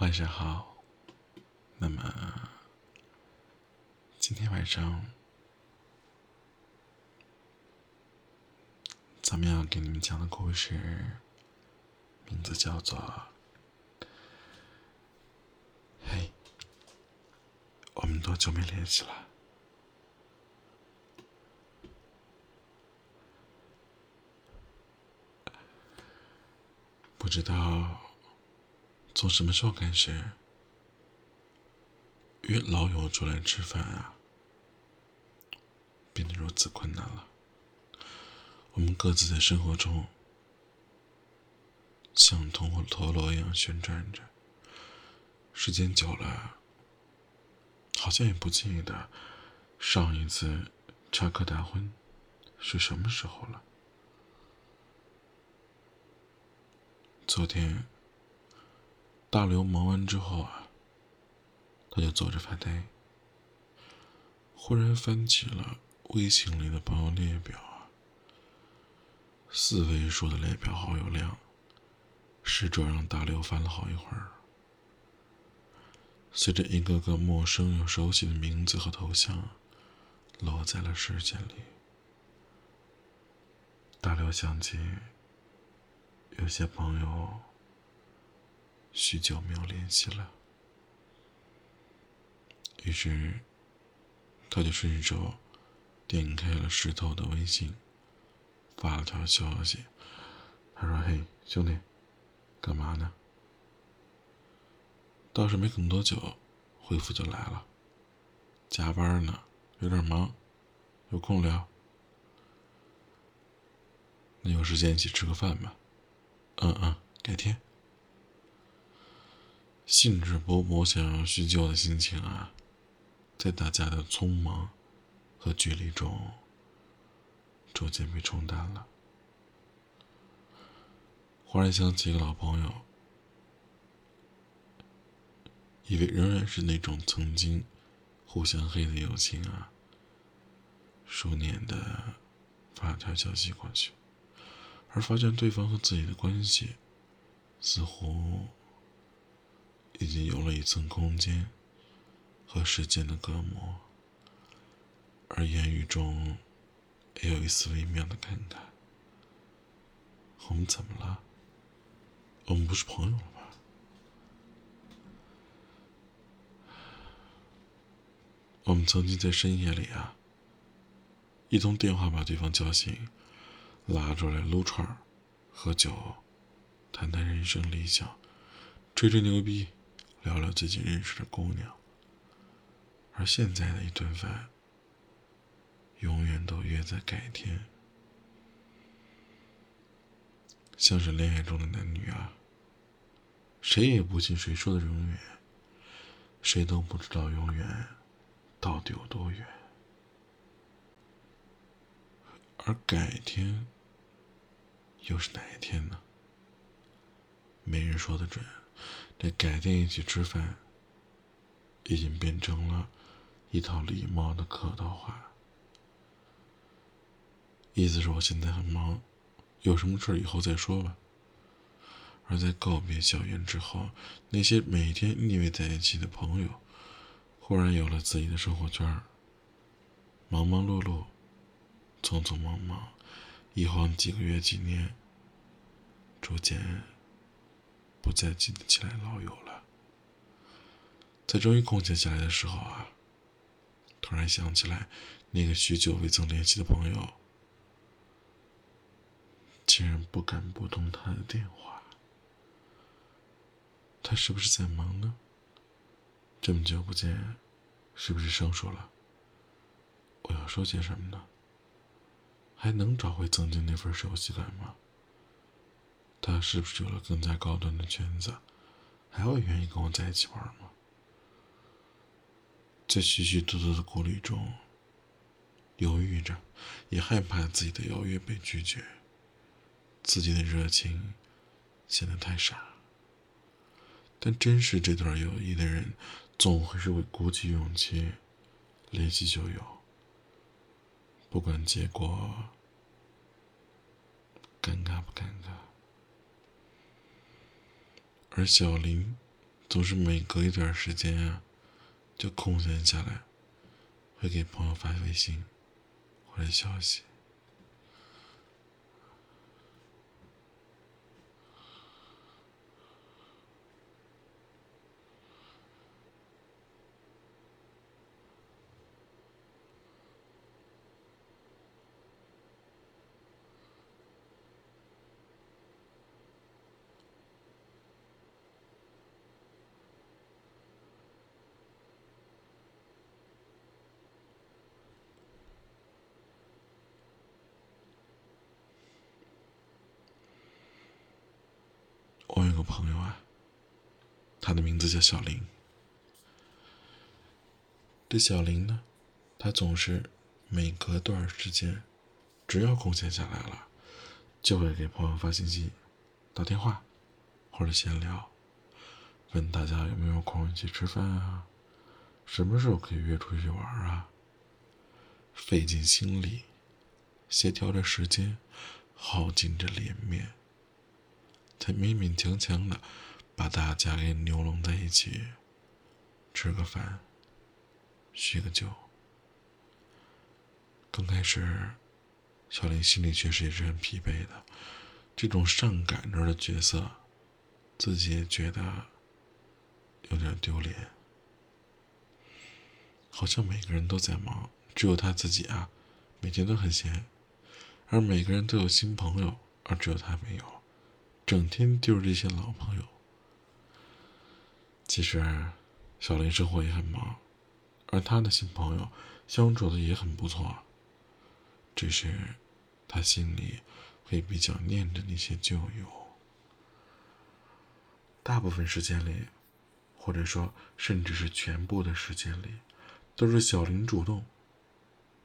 晚上好。那么，今天晚上，咱们要给你们讲的故事，名字叫做《嘿，我们多久没联系了？不知道从什么时候开始。”约老友出来吃饭啊，变得如此困难了。我们各自在生活中像通过陀螺一样旋转着，时间久了，好像也不记得上一次插科打诨是什么时候了。昨天大刘忙完之后啊。他就坐着发呆，忽然翻起了微信里的朋友列表啊，四位数的列表好友量，实着让大刘翻了好一会儿。随着一个个陌生又熟悉的名字和头像落在了视线里，大刘想起有些朋友许久没有联系了。于是，他就顺手点开了石头的微信，发了条消息。他说：“嘿，兄弟，干嘛呢？”倒是没等多久，回复就来了：“加班呢，有点忙，有空聊。那有时间一起吃个饭吧？”“嗯嗯，改天。”兴致勃勃想要叙旧的心情啊！在大家的匆忙和距离中，逐渐被冲淡了。忽然想起一个老朋友，以为仍然是那种曾经互相黑的友情啊，数年的发条消息过去，而发现对方和自己的关系，似乎已经有了一层空间。和时间的隔膜，而言语中也有一丝微妙的感慨。我们怎么了？我们不是朋友了吧？我们曾经在深夜里啊，一通电话把对方叫醒，拉出来撸串喝酒，谈谈人生理想，吹吹牛逼，聊聊最近认识的姑娘。而现在的一顿饭，永远都约在改天，像是恋爱中的男女啊，谁也不信谁说的永远，谁都不知道永远到底有多远。而改天又是哪一天呢？没人说得准。这改天一起吃饭，已经变成了。一套礼貌的客套话，意思是我现在很忙，有什么事以后再说吧。而在告别校园之后，那些每天腻味在一起的朋友，忽然有了自己的生活圈忙忙碌碌，匆匆忙忙，一晃几个月、几年，逐渐不再记得起来老友了。在终于空闲下来的时候啊。突然想起来，那个许久未曾联系的朋友，竟然不敢拨通他的电话。他是不是在忙呢？这么久不见，是不是生疏了？我要说些什么呢？还能找回曾经那份熟悉感吗？他是不是有了更加高端的圈子，还会愿意跟我在一起玩吗？在许许多多的顾虑中，犹豫着，也害怕自己的邀约被拒绝，自己的热情显得太傻。但珍视这段友谊的人，总会是会鼓起勇气联系旧友，不管结果尴尬不尴尬。而小林总是每隔一段时间啊，就空闲下来，会给朋友发微信回消息。我有个朋友啊，他的名字叫小林。这小林呢，他总是每隔段时间，只要空闲下来了，就会给朋友发信息、打电话或者闲聊，问大家有没有空一起吃饭啊，什么时候可以约出去玩啊，费尽心力，协调着时间，耗尽着脸面。才勉勉强强的把大家给扭拢在一起，吃个饭，叙个旧。刚开始，小林心里确实也是很疲惫的，这种上赶着的角色，自己也觉得有点丢脸。好像每个人都在忙，只有他自己啊，每天都很闲，而每个人都有新朋友，而只有他没有。整天丢着这些老朋友。其实，小林生活也很忙，而他的新朋友相处的也很不错。只是，他心里会比较念着那些旧友。大部分时间里，或者说甚至是全部的时间里，都是小林主动。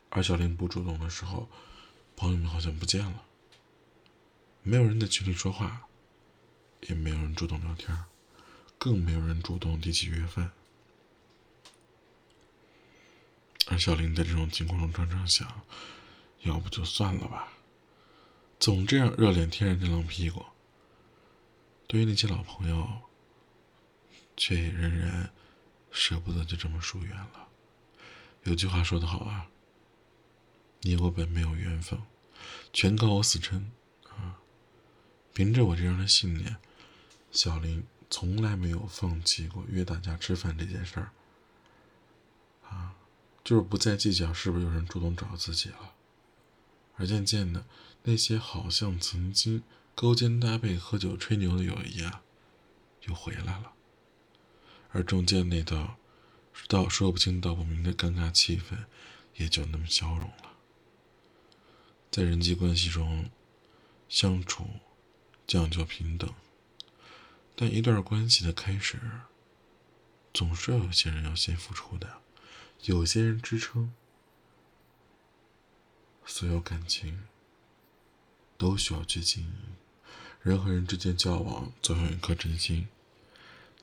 而小林不主动的时候，朋友们好像不见了，没有人在群里说话。也没有人主动聊天，更没有人主动提起约饭。而小林在这种情况中常常想：要不就算了吧，总这样热脸贴人家冷屁股。对于那些老朋友，却也仍然舍不得就这么疏远了。有句话说得好啊：“你我本没有缘分，全靠我死撑。”啊，凭着我这样的信念。小林从来没有放弃过约大家吃饭这件事儿，啊，就是不再计较是不是有人主动找自己了，而渐渐的，那些好像曾经勾肩搭背喝酒吹牛的友谊啊，又回来了，而中间那道道说不清道不明的尴尬气氛，也就那么消融了。在人际关系中，相处讲究平等。但一段关系的开始，总是要有些人要先付出的，有些人支撑。所有感情都需要去经营，人和人之间交往总有一颗真心。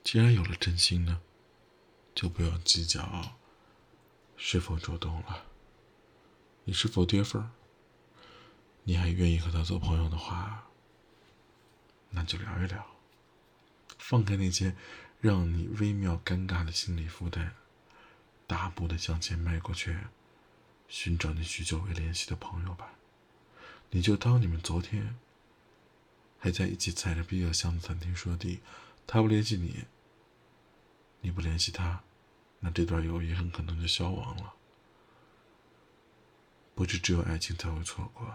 既然有了真心呢，就不要计较是否主动了，你是否跌份。你还愿意和他做朋友的话，那就聊一聊。放开那些让你微妙尴尬的心理负担，大步的向前迈过去，寻找你许久未联系的朋友吧。你就当你们昨天还在一起踩着比较香的谈天说地，他不联系你，你不联系他，那这段友谊很可能就消亡了。不是只有爱情才会错过，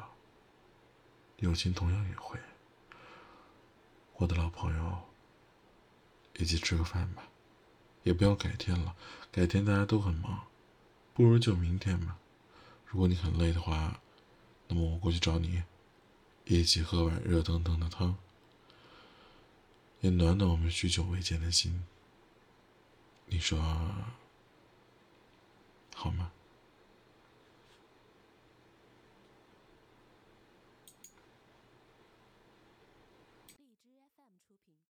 友情同样也会。我的老朋友。一起吃个饭吧，也不要改天了，改天大家都很忙，不如就明天吧。如果你很累的话，那么我过去找你，一起喝碗热腾腾的汤，也暖暖我们许久未见的心。你说好吗？